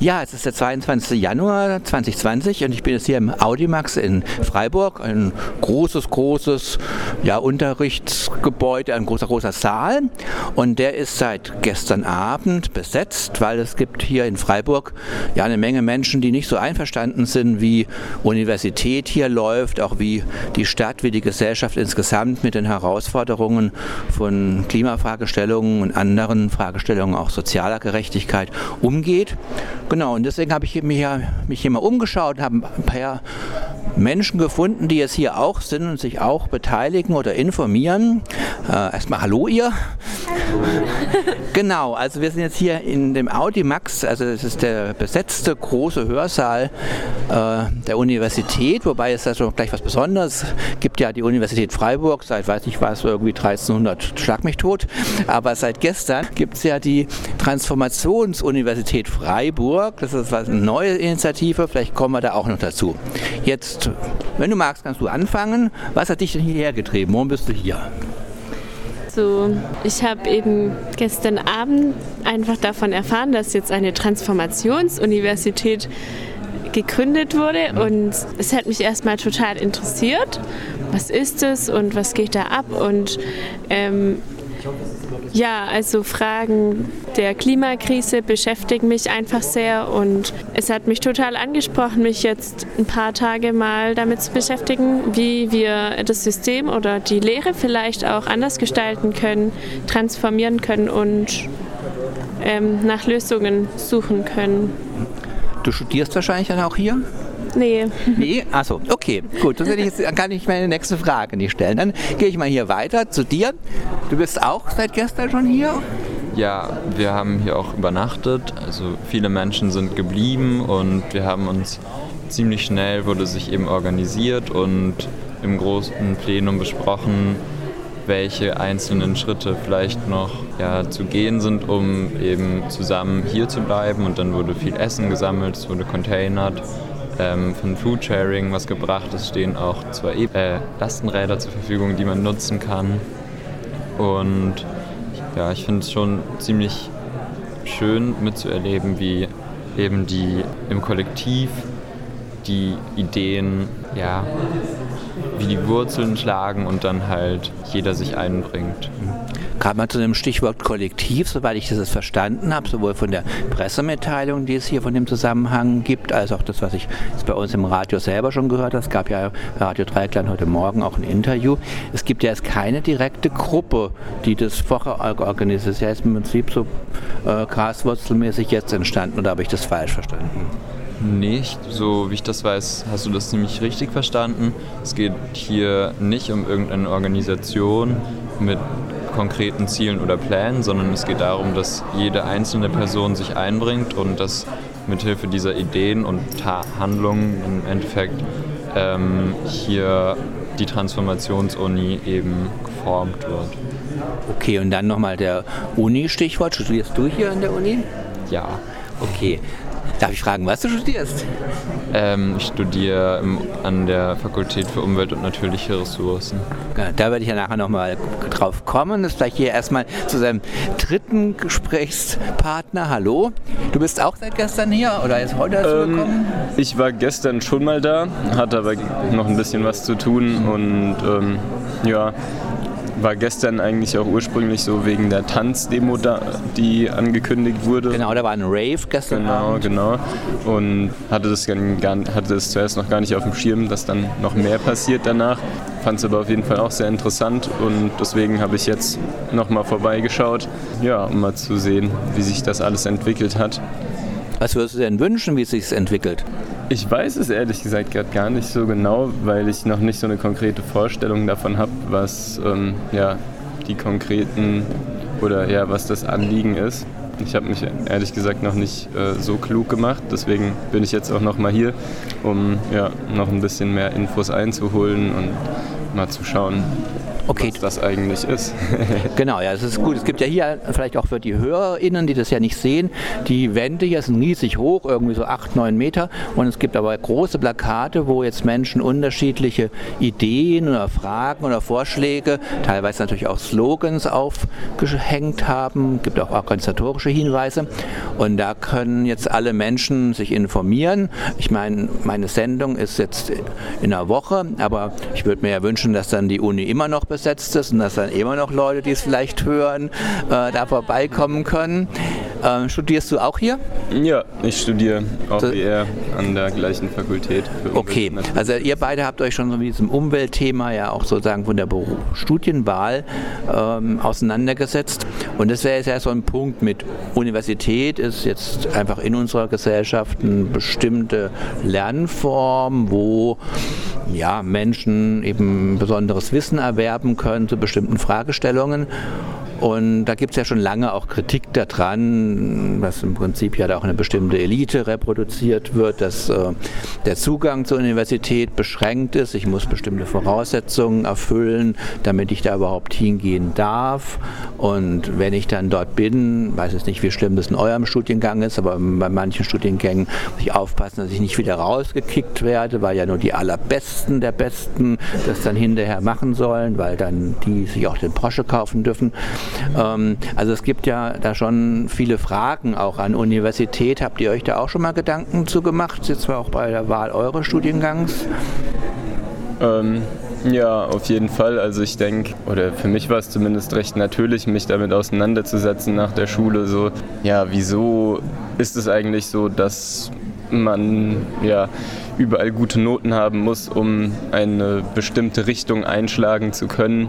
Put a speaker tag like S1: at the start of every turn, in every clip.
S1: Ja, es ist der 22. Januar 2020 und ich bin jetzt hier im Audimax in Freiburg. Ein großes, großes ja, Unterrichtsgebäude, ein großer, großer Saal. Und der ist seit gestern Abend besetzt, weil es gibt hier in Freiburg ja eine Menge Menschen, die nicht so einverstanden sind, wie Universität hier läuft, auch wie die Stadt, wie die Gesellschaft insgesamt mit den Herausforderungen von Klimafragestellungen und anderen Fragestellungen auch sozialer Gerechtigkeit umgeht. Genau, und deswegen habe ich mich, ja, mich hier mal umgeschaut und habe ein paar Menschen gefunden, die jetzt hier auch sind und sich auch beteiligen oder informieren. Äh, erstmal Hallo ihr. Hallo. genau, also wir sind jetzt hier in dem Audimax, also das ist der besetzte große Hörsaal äh, der Universität, wobei es da schon gleich was Besonderes gibt ja die Universität Freiburg, seit weiß ich was, irgendwie 1300 schlag mich tot, aber seit gestern gibt es ja die Transformationsuniversität Freiburg, das ist eine neue Initiative, vielleicht kommen wir da auch noch dazu. Jetzt, wenn du magst, kannst du anfangen. Was hat dich denn hierher getrieben? Warum bist du hier?
S2: So, ich habe eben gestern Abend einfach davon erfahren, dass jetzt eine Transformationsuniversität gegründet wurde und es hat mich erstmal total interessiert, was ist es und was geht da ab und ähm, ja, also Fragen der Klimakrise beschäftigen mich einfach sehr und es hat mich total angesprochen, mich jetzt ein paar Tage mal damit zu beschäftigen, wie wir das System oder die Lehre vielleicht auch anders gestalten können, transformieren können und ähm, nach Lösungen suchen können.
S1: Du studierst wahrscheinlich dann auch hier?
S2: Nee.
S1: Nee? Achso, okay, gut. Das ich jetzt, kann ich meine nächste Frage nicht stellen. Dann gehe ich mal hier weiter zu dir. Du bist auch seit gestern schon hier?
S3: Ja, wir haben hier auch übernachtet. Also viele Menschen sind geblieben und wir haben uns ziemlich schnell wurde sich eben organisiert und im großen Plenum besprochen, welche einzelnen Schritte vielleicht noch ja, zu gehen sind, um eben zusammen hier zu bleiben. Und dann wurde viel Essen gesammelt, es wurde containert ähm, von Foodsharing was gebracht. Es stehen auch zwei e äh, Lastenräder zur Verfügung, die man nutzen kann. Und ja, ich finde es schon ziemlich schön mitzuerleben, wie eben die im Kollektiv die Ideen, ja, wie die Wurzeln schlagen und dann halt jeder sich einbringt.
S1: Gerade mal zu dem Stichwort Kollektiv, soweit ich das verstanden habe, sowohl von der Pressemitteilung, die es hier von dem Zusammenhang gibt, als auch das, was ich bei uns im Radio selber schon gehört habe. Es gab ja Radio Dreiklang heute Morgen auch ein Interview. Es gibt ja jetzt keine direkte Gruppe, die das vorher organisiert. Das ist ja jetzt im Prinzip so äh, graswurzelmäßig jetzt entstanden, oder habe ich das falsch verstanden?
S3: Nicht, so wie ich das weiß, hast du das ziemlich richtig verstanden. Es geht hier nicht um irgendeine Organisation mit konkreten Zielen oder Plänen, sondern es geht darum, dass jede einzelne Person sich einbringt und dass mithilfe dieser Ideen und Handlungen im Endeffekt ähm, hier die Transformationsuni eben geformt wird.
S1: Okay, und dann nochmal der Uni-Stichwort. Studierst du hier an der Uni?
S3: Ja.
S1: Okay. Darf ich fragen, was du studierst?
S3: Ähm, ich studiere an der Fakultät für Umwelt und natürliche Ressourcen.
S1: Ja, da werde ich ja nachher nochmal drauf kommen. Das ist vielleicht hier erstmal zu seinem dritten Gesprächspartner. Hallo, du bist auch seit gestern hier oder ist heute dazu ähm, gekommen?
S4: Ich war gestern schon mal da, hatte aber noch ein bisschen was zu tun und ähm, ja, war gestern eigentlich auch ursprünglich so wegen der Tanzdemo, da, die angekündigt wurde.
S1: Genau, da war ein Rave gestern
S4: Genau,
S1: Abend.
S4: genau. Und hatte das, gar, hatte das zuerst noch gar nicht auf dem Schirm, dass dann noch mehr passiert danach. Fand es aber auf jeden Fall auch sehr interessant und deswegen habe ich jetzt nochmal vorbeigeschaut, ja, um mal zu sehen, wie sich das alles entwickelt hat.
S1: Was würdest du denn wünschen, wie es sich entwickelt?
S4: Ich weiß es ehrlich gesagt gerade gar nicht so genau, weil ich noch nicht so eine konkrete Vorstellung davon habe, was ähm, ja, die konkreten oder ja, was das Anliegen ist. Ich habe mich ehrlich gesagt noch nicht äh, so klug gemacht, deswegen bin ich jetzt auch noch mal hier, um ja, noch ein bisschen mehr Infos einzuholen und mal zu schauen. Okay. was das eigentlich ist.
S1: genau, ja, das ist gut. Es gibt ja hier vielleicht auch für die HörerInnen, die das ja nicht sehen, die Wände hier sind riesig hoch, irgendwie so acht, neun Meter. Und es gibt aber große Plakate, wo jetzt Menschen unterschiedliche Ideen oder Fragen oder Vorschläge, teilweise natürlich auch Slogans aufgehängt haben. Es gibt auch organisatorische Hinweise. Und da können jetzt alle Menschen sich informieren. Ich meine, meine Sendung ist jetzt in einer Woche, aber ich würde mir ja wünschen, dass dann die Uni immer noch besetzt ist und dass dann immer noch Leute, die es vielleicht hören, äh, da vorbeikommen können. Ähm, studierst du auch hier?
S4: Ja, ich studiere auch so, wie er an der gleichen Fakultät.
S1: okay, also ihr beide habt euch schon so mit diesem Umweltthema ja auch sozusagen von der Studienwahl ähm, auseinandergesetzt. Und das wäre jetzt ja so ein Punkt mit Universität ist jetzt einfach in unserer Gesellschaft eine bestimmte Lernform, wo ja, Menschen eben besonderes Wissen erwerben können zu bestimmten Fragestellungen. Und da gibt es ja schon lange auch Kritik daran, dass im Prinzip ja da auch eine bestimmte Elite reproduziert wird, dass äh, der Zugang zur Universität beschränkt ist. Ich muss bestimmte Voraussetzungen erfüllen, damit ich da überhaupt hingehen darf. Und wenn ich dann dort bin, weiß ich nicht, wie schlimm das in eurem Studiengang ist, aber bei manchen Studiengängen muss ich aufpassen, dass ich nicht wieder rausgekickt werde, weil ja nur die allerbesten der Besten das dann hinterher machen sollen, weil dann die sich auch den Porsche kaufen dürfen. Ähm, also es gibt ja da schon viele Fragen auch an Universität. Habt ihr euch da auch schon mal Gedanken zu gemacht, jetzt zwar auch bei der Wahl eures Studiengangs?
S4: Ähm, ja, auf jeden Fall. Also ich denke, oder für mich war es zumindest recht natürlich, mich damit auseinanderzusetzen nach der Schule. So, ja, wieso ist es eigentlich so, dass man ja überall gute Noten haben muss, um eine bestimmte Richtung einschlagen zu können?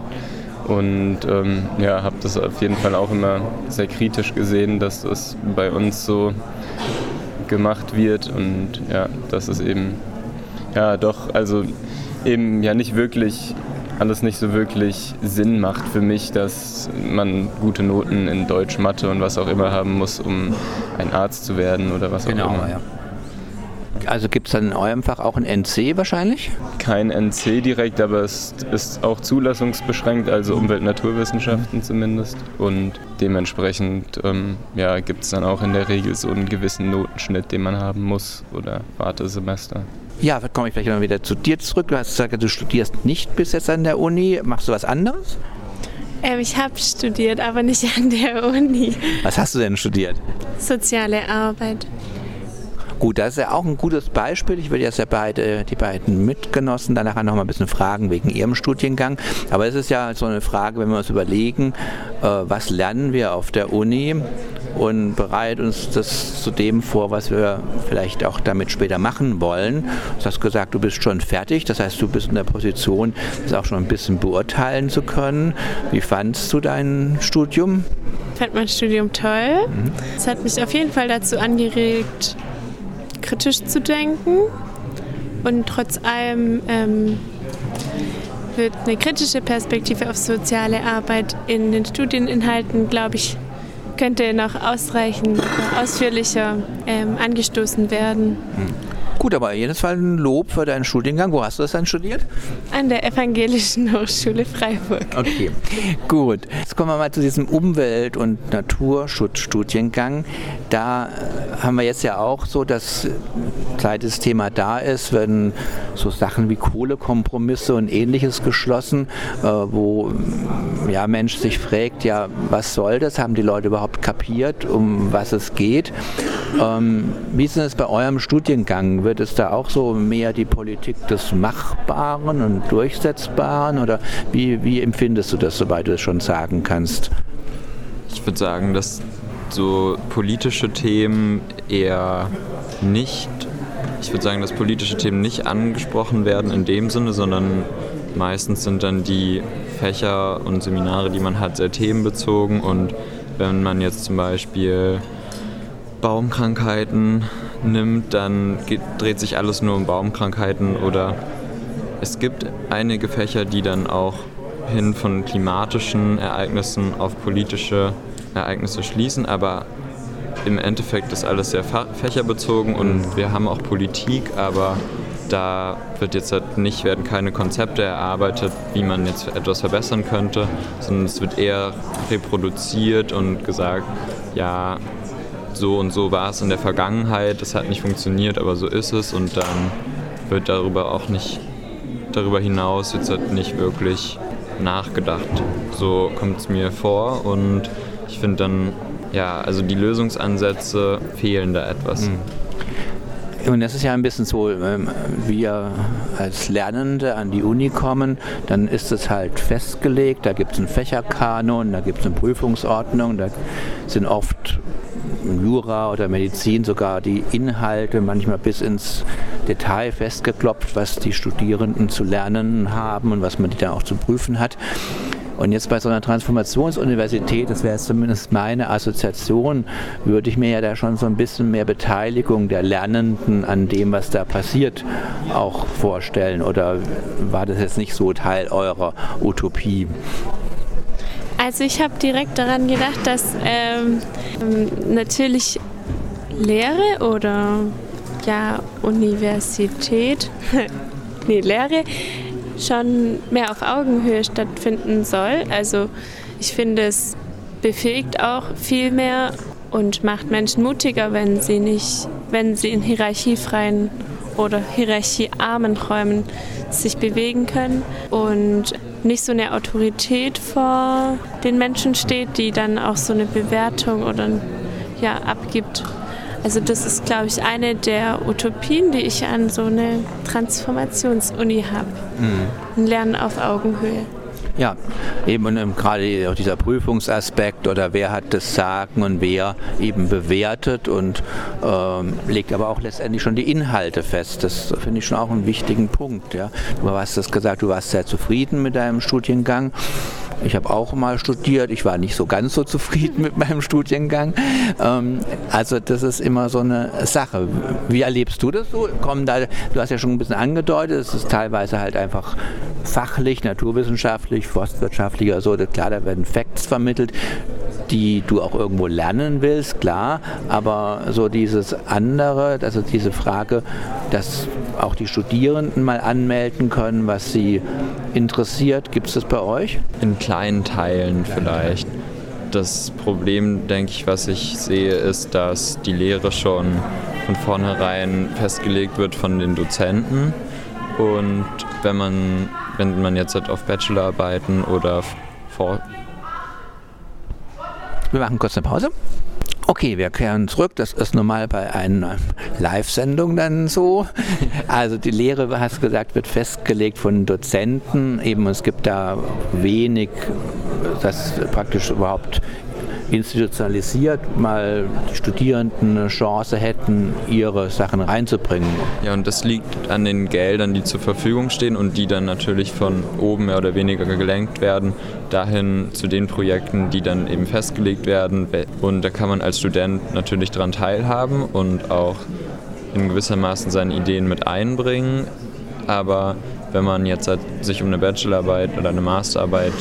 S4: Und ähm, ja, habe das auf jeden Fall auch immer sehr kritisch gesehen, dass das bei uns so gemacht wird und ja, dass es eben ja doch, also eben ja nicht wirklich alles nicht so wirklich Sinn macht für mich, dass man gute Noten in Deutsch, Mathe und was auch immer haben muss, um ein Arzt zu werden oder was
S1: genau,
S4: auch immer.
S1: Ja. Also gibt es dann in eurem Fach auch ein NC wahrscheinlich?
S4: Kein NC direkt, aber es ist auch zulassungsbeschränkt, also Umwelt-Naturwissenschaften zumindest. Und dementsprechend ähm, ja, gibt es dann auch in der Regel so einen gewissen Notenschnitt, den man haben muss oder Wartesemester.
S1: Ja, komme ich vielleicht mal wieder zu dir zurück. Du hast gesagt, du studierst nicht bis jetzt an der Uni. Machst du was anderes?
S2: Ähm, ich habe studiert, aber nicht an der Uni.
S1: Was hast du denn studiert?
S2: Soziale Arbeit.
S1: Gut, das ist ja auch ein gutes Beispiel. Ich will jetzt ja beide, die beiden Mitgenossen danach noch mal ein bisschen fragen wegen ihrem Studiengang. Aber es ist ja so eine Frage, wenn wir uns überlegen, äh, was lernen wir auf der Uni und bereiten uns das zu dem vor, was wir vielleicht auch damit später machen wollen. Du hast gesagt, du bist schon fertig. Das heißt, du bist in der Position, das auch schon ein bisschen beurteilen zu können. Wie fandst du dein Studium?
S2: Ich fand mein Studium toll. Mhm. Es hat mich auf jeden Fall dazu angeregt, kritisch zu denken. Und trotz allem ähm, wird eine kritische Perspektive auf soziale Arbeit in den Studieninhalten, glaube ich, könnte noch ausreichend ausführlicher ähm, angestoßen werden.
S1: Hm. Gut, aber jedes Fall ein Lob für deinen Studiengang. Wo hast du das dann studiert?
S2: An der Evangelischen Hochschule Freiburg.
S1: Okay, gut. Jetzt kommen wir mal zu diesem Umwelt- und Naturschutzstudiengang. Da äh, haben wir jetzt ja auch so, dass seit das Thema da ist, werden so Sachen wie Kohlekompromisse und ähnliches geschlossen, äh, wo ja, Mensch sich fragt, ja, was soll das? Haben die Leute überhaupt kapiert, um was es geht? Ähm, wie ist es bei eurem Studiengang? Wird es da auch so mehr die Politik des Machbaren und Durchsetzbaren oder wie, wie empfindest du das, soweit du es schon sagen kannst?
S3: Ich würde sagen, dass so politische Themen eher nicht, ich würde sagen, dass politische Themen nicht angesprochen werden in dem Sinne, sondern meistens sind dann die Fächer und Seminare, die man hat, sehr themenbezogen und wenn man jetzt zum Beispiel Baumkrankheiten nimmt, dann geht, dreht sich alles nur um Baumkrankheiten oder es gibt einige Fächer, die dann auch hin von klimatischen Ereignissen auf politische Ereignisse schließen, aber im Endeffekt ist alles sehr fächerbezogen und wir haben auch Politik, aber da wird jetzt halt nicht, werden keine Konzepte erarbeitet, wie man jetzt etwas verbessern könnte, sondern es wird eher reproduziert und gesagt, ja, so und so war es in der Vergangenheit, das hat nicht funktioniert, aber so ist es und dann wird darüber auch nicht, darüber hinaus jetzt halt nicht wirklich nachgedacht. So kommt es mir vor und ich finde dann, ja, also die Lösungsansätze fehlen da etwas. Mhm.
S1: Und das ist ja ein bisschen so, ähm, wir als Lernende an die Uni kommen, dann ist es halt festgelegt, da gibt es einen Fächerkanon, da gibt es eine Prüfungsordnung, da sind oft Jura oder Medizin sogar die Inhalte manchmal bis ins Detail festgeklopft, was die Studierenden zu lernen haben und was man die dann auch zu prüfen hat. Und jetzt bei so einer Transformationsuniversität, das wäre zumindest meine Assoziation, würde ich mir ja da schon so ein bisschen mehr Beteiligung der Lernenden an dem, was da passiert, auch vorstellen. Oder war das jetzt nicht so Teil eurer Utopie?
S2: Also ich habe direkt daran gedacht, dass ähm, natürlich Lehre oder ja Universität, nee Lehre schon mehr auf Augenhöhe stattfinden soll. Also ich finde, es befähigt auch viel mehr und macht Menschen mutiger, wenn sie nicht, wenn sie in hierarchiefreien oder hierarchiearmen Räumen sich bewegen können und nicht so eine Autorität vor den Menschen steht, die dann auch so eine Bewertung oder ja, abgibt. Also das ist, glaube ich, eine der Utopien, die ich an so eine Transformationsuni habe. Mhm. Ein Lernen auf Augenhöhe.
S1: Ja, eben ähm, gerade auch dieser Prüfungsaspekt oder wer hat das Sagen und wer eben bewertet und ähm, legt aber auch letztendlich schon die Inhalte fest. Das finde ich schon auch einen wichtigen Punkt. Ja. Du hast das gesagt, du warst sehr zufrieden mit deinem Studiengang. Ich habe auch mal studiert. Ich war nicht so ganz so zufrieden mit meinem Studiengang. Ähm, also das ist immer so eine Sache. Wie erlebst du das so? Kommen da, du hast ja schon ein bisschen angedeutet, es ist teilweise halt einfach fachlich, naturwissenschaftlich, forstwirtschaftlich oder so. Klar, da werden Facts vermittelt die du auch irgendwo lernen willst, klar, aber so dieses andere, also diese Frage, dass auch die Studierenden mal anmelden können, was sie interessiert, gibt es das bei euch?
S3: In kleinen Teilen vielleicht. Das Problem, denke ich, was ich sehe, ist, dass die Lehre schon von vornherein festgelegt wird von den Dozenten. Und wenn man, wenn man jetzt halt auf Bachelorarbeiten oder
S1: wir machen kurz eine Pause. Okay, wir kehren zurück. Das ist normal bei einer Live-Sendung dann so. Also die Lehre, hast du gesagt, wird festgelegt von Dozenten. Eben es gibt da wenig, das praktisch überhaupt institutionalisiert mal die Studierenden eine Chance hätten, ihre Sachen reinzubringen.
S3: Ja, und das liegt an den Geldern, die zur Verfügung stehen und die dann natürlich von oben mehr oder weniger gelenkt werden, dahin zu den Projekten, die dann eben festgelegt werden. Und da kann man als Student natürlich daran teilhaben und auch in gewissermaßen seine Ideen mit einbringen. Aber wenn man jetzt sich um eine Bachelorarbeit oder eine Masterarbeit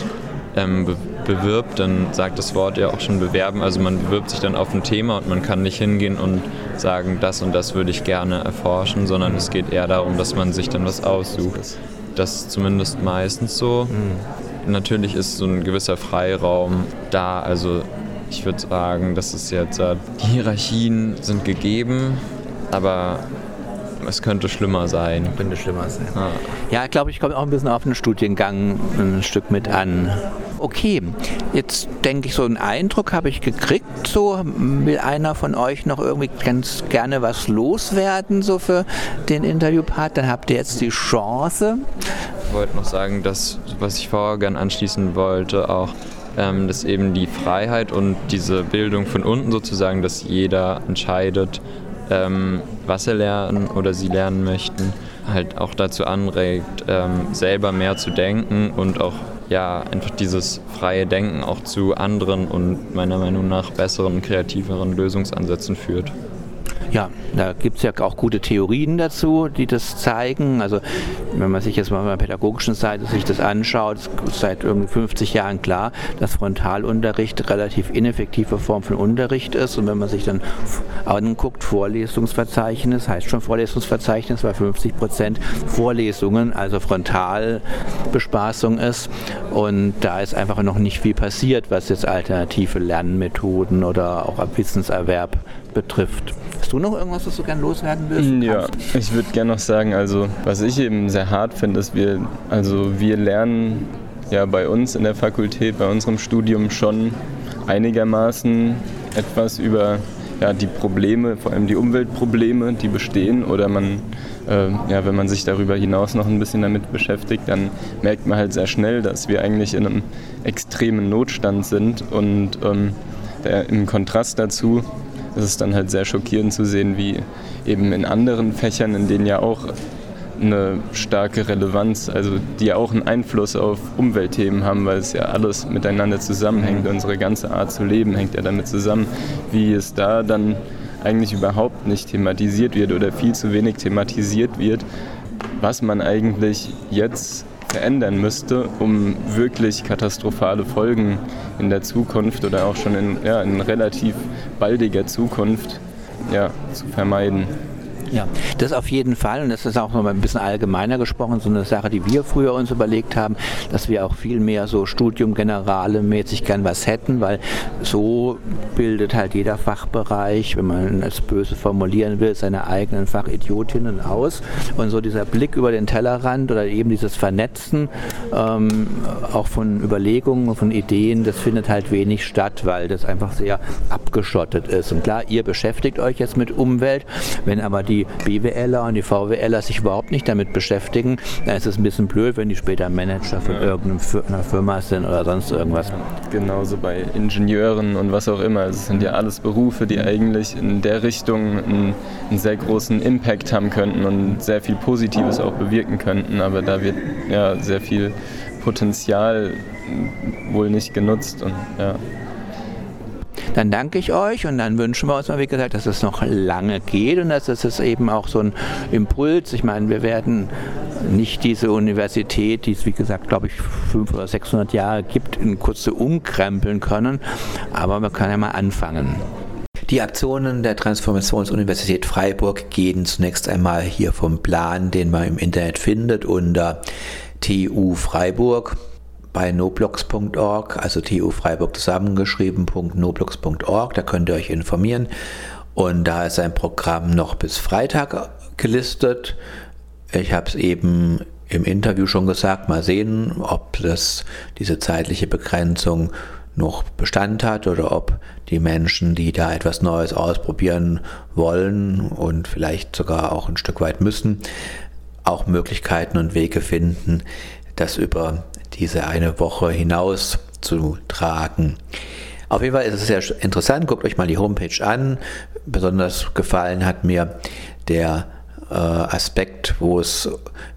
S3: ähm, bewirbt, dann sagt das Wort ja auch schon bewerben. Also man bewirbt sich dann auf ein Thema und man kann nicht hingehen und sagen, das und das würde ich gerne erforschen, sondern es geht eher darum, dass man sich dann was aussucht. Das ist zumindest meistens so. Mhm. Natürlich ist so ein gewisser Freiraum da. Also ich würde sagen, dass es jetzt, äh, die Hierarchien sind gegeben, aber es könnte schlimmer sein.
S1: Könnte schlimmer sein. Ja, ich glaube, ich komme auch ein bisschen auf den Studiengang ein Stück mit an. Okay, jetzt denke ich, so einen Eindruck habe ich gekriegt. So will einer von euch noch irgendwie ganz gerne was loswerden, so für den Interviewpart. Dann habt ihr jetzt die Chance.
S3: Ich wollte noch sagen, dass, was ich vorher gerne anschließen wollte, auch ähm, dass eben die Freiheit und diese Bildung von unten sozusagen, dass jeder entscheidet, ähm, was sie lernen oder sie lernen möchten, halt auch dazu anregt, ähm, selber mehr zu denken und auch ja, einfach dieses freie Denken auch zu anderen und meiner Meinung nach besseren, kreativeren Lösungsansätzen führt.
S1: Ja, da gibt es ja auch gute Theorien dazu, die das zeigen. Also wenn man sich jetzt mal von der pädagogischen Seite sich das anschaut, ist seit irgendwie 50 Jahren klar, dass Frontalunterricht relativ ineffektive Form von Unterricht ist. Und wenn man sich dann anguckt, Vorlesungsverzeichnis, heißt schon Vorlesungsverzeichnis, weil 50 Prozent Vorlesungen, also Frontalbespaßung ist. Und da ist einfach noch nicht viel passiert, was jetzt alternative Lernmethoden oder auch Wissenserwerb betrifft. Hast du noch irgendwas, was du gerne loswerden willst?
S4: Ja, ich würde gerne noch sagen, also was ich eben sehr hart finde, ist, wir, also wir lernen ja bei uns in der Fakultät, bei unserem Studium schon einigermaßen etwas über ja, die Probleme, vor allem die Umweltprobleme, die bestehen oder man äh, ja, wenn man sich darüber hinaus noch ein bisschen damit beschäftigt, dann merkt man halt sehr schnell, dass wir eigentlich in einem extremen Notstand sind und ähm, der, im Kontrast dazu ist es dann halt sehr schockierend zu sehen, wie eben in anderen Fächern, in denen ja auch eine starke Relevanz, also die ja auch einen Einfluss auf Umweltthemen haben, weil es ja alles miteinander zusammenhängt. Unsere ganze Art zu leben hängt ja damit zusammen, wie es da dann eigentlich überhaupt nicht thematisiert wird oder viel zu wenig thematisiert wird, was man eigentlich jetzt verändern müsste, um wirklich katastrophale Folgen in der Zukunft oder auch schon in, ja, in relativ baldiger Zukunft ja, zu vermeiden.
S1: Ja, das auf jeden Fall. Und das ist auch noch mal ein bisschen allgemeiner gesprochen, so eine Sache, die wir früher uns überlegt haben, dass wir auch viel mehr so Studium Generale mäßig gern was hätten, weil so bildet halt jeder Fachbereich, wenn man es böse formulieren will, seine eigenen Fachidiotinnen aus. Und so dieser Blick über den Tellerrand oder eben dieses Vernetzen ähm, auch von Überlegungen, von Ideen, das findet halt wenig statt, weil das einfach sehr abgeschottet ist. Und klar, ihr beschäftigt euch jetzt mit Umwelt, wenn aber die die BWLer und die VWLer sich überhaupt nicht damit beschäftigen, dann ist es ein bisschen blöd, wenn die später Manager von ja. irgendeiner Firma sind oder sonst irgendwas.
S4: Genauso bei Ingenieuren und was auch immer. Es sind ja alles Berufe, die eigentlich in der Richtung einen, einen sehr großen Impact haben könnten und sehr viel Positives auch bewirken könnten. Aber da wird ja sehr viel Potenzial wohl nicht genutzt und ja.
S1: Dann danke ich euch und dann wünschen wir uns mal, wie gesagt, dass es noch lange geht und dass es eben auch so ein Impuls, ich meine, wir werden nicht diese Universität, die es wie gesagt, glaube ich, 500 oder 600 Jahre gibt, in kurze umkrempeln können, aber wir können ja mal anfangen. Die Aktionen der Transformationsuniversität Freiburg gehen zunächst einmal hier vom Plan, den man im Internet findet, unter TU Freiburg bei noblogs.org, also TU Freiburg zusammengeschrieben.noblogs.org, da könnt ihr euch informieren. Und da ist ein Programm noch bis Freitag gelistet. Ich habe es eben im Interview schon gesagt, mal sehen, ob das diese zeitliche Begrenzung noch Bestand hat oder ob die Menschen, die da etwas Neues ausprobieren wollen und vielleicht sogar auch ein Stück weit müssen, auch Möglichkeiten und Wege finden, das über diese eine Woche hinaus zu tragen. Auf jeden Fall ist es sehr interessant. Guckt euch mal die Homepage an. Besonders gefallen hat mir der äh, Aspekt, wo es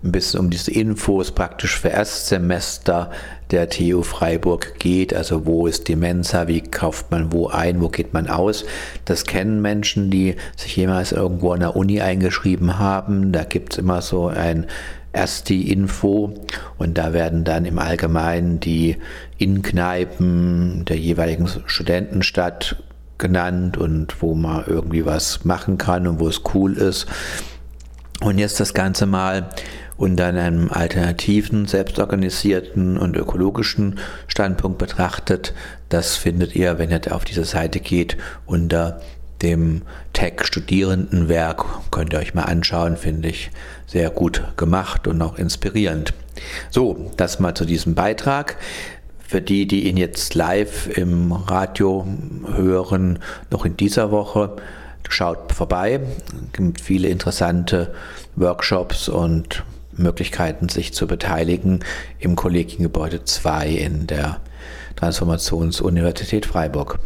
S1: ein bisschen um diese Infos praktisch für Erstsemester der TU Freiburg geht. Also wo ist die Mensa, wie kauft man wo ein, wo geht man aus. Das kennen Menschen, die sich jemals irgendwo an der Uni eingeschrieben haben. Da gibt es immer so ein erst die Info und da werden dann im Allgemeinen die Innenkneipen der jeweiligen Studentenstadt genannt und wo man irgendwie was machen kann und wo es cool ist. Und jetzt das Ganze mal unter einem alternativen, selbstorganisierten und ökologischen Standpunkt betrachtet. Das findet ihr, wenn ihr auf diese Seite geht, unter dem Tech-Studierendenwerk. Könnt ihr euch mal anschauen, finde ich sehr gut gemacht und auch inspirierend. So, das mal zu diesem Beitrag. Für die, die ihn jetzt live im Radio hören, noch in dieser Woche, schaut vorbei. Es gibt viele interessante Workshops und Möglichkeiten, sich zu beteiligen im Kollegiengebäude 2 in der Transformationsuniversität Freiburg.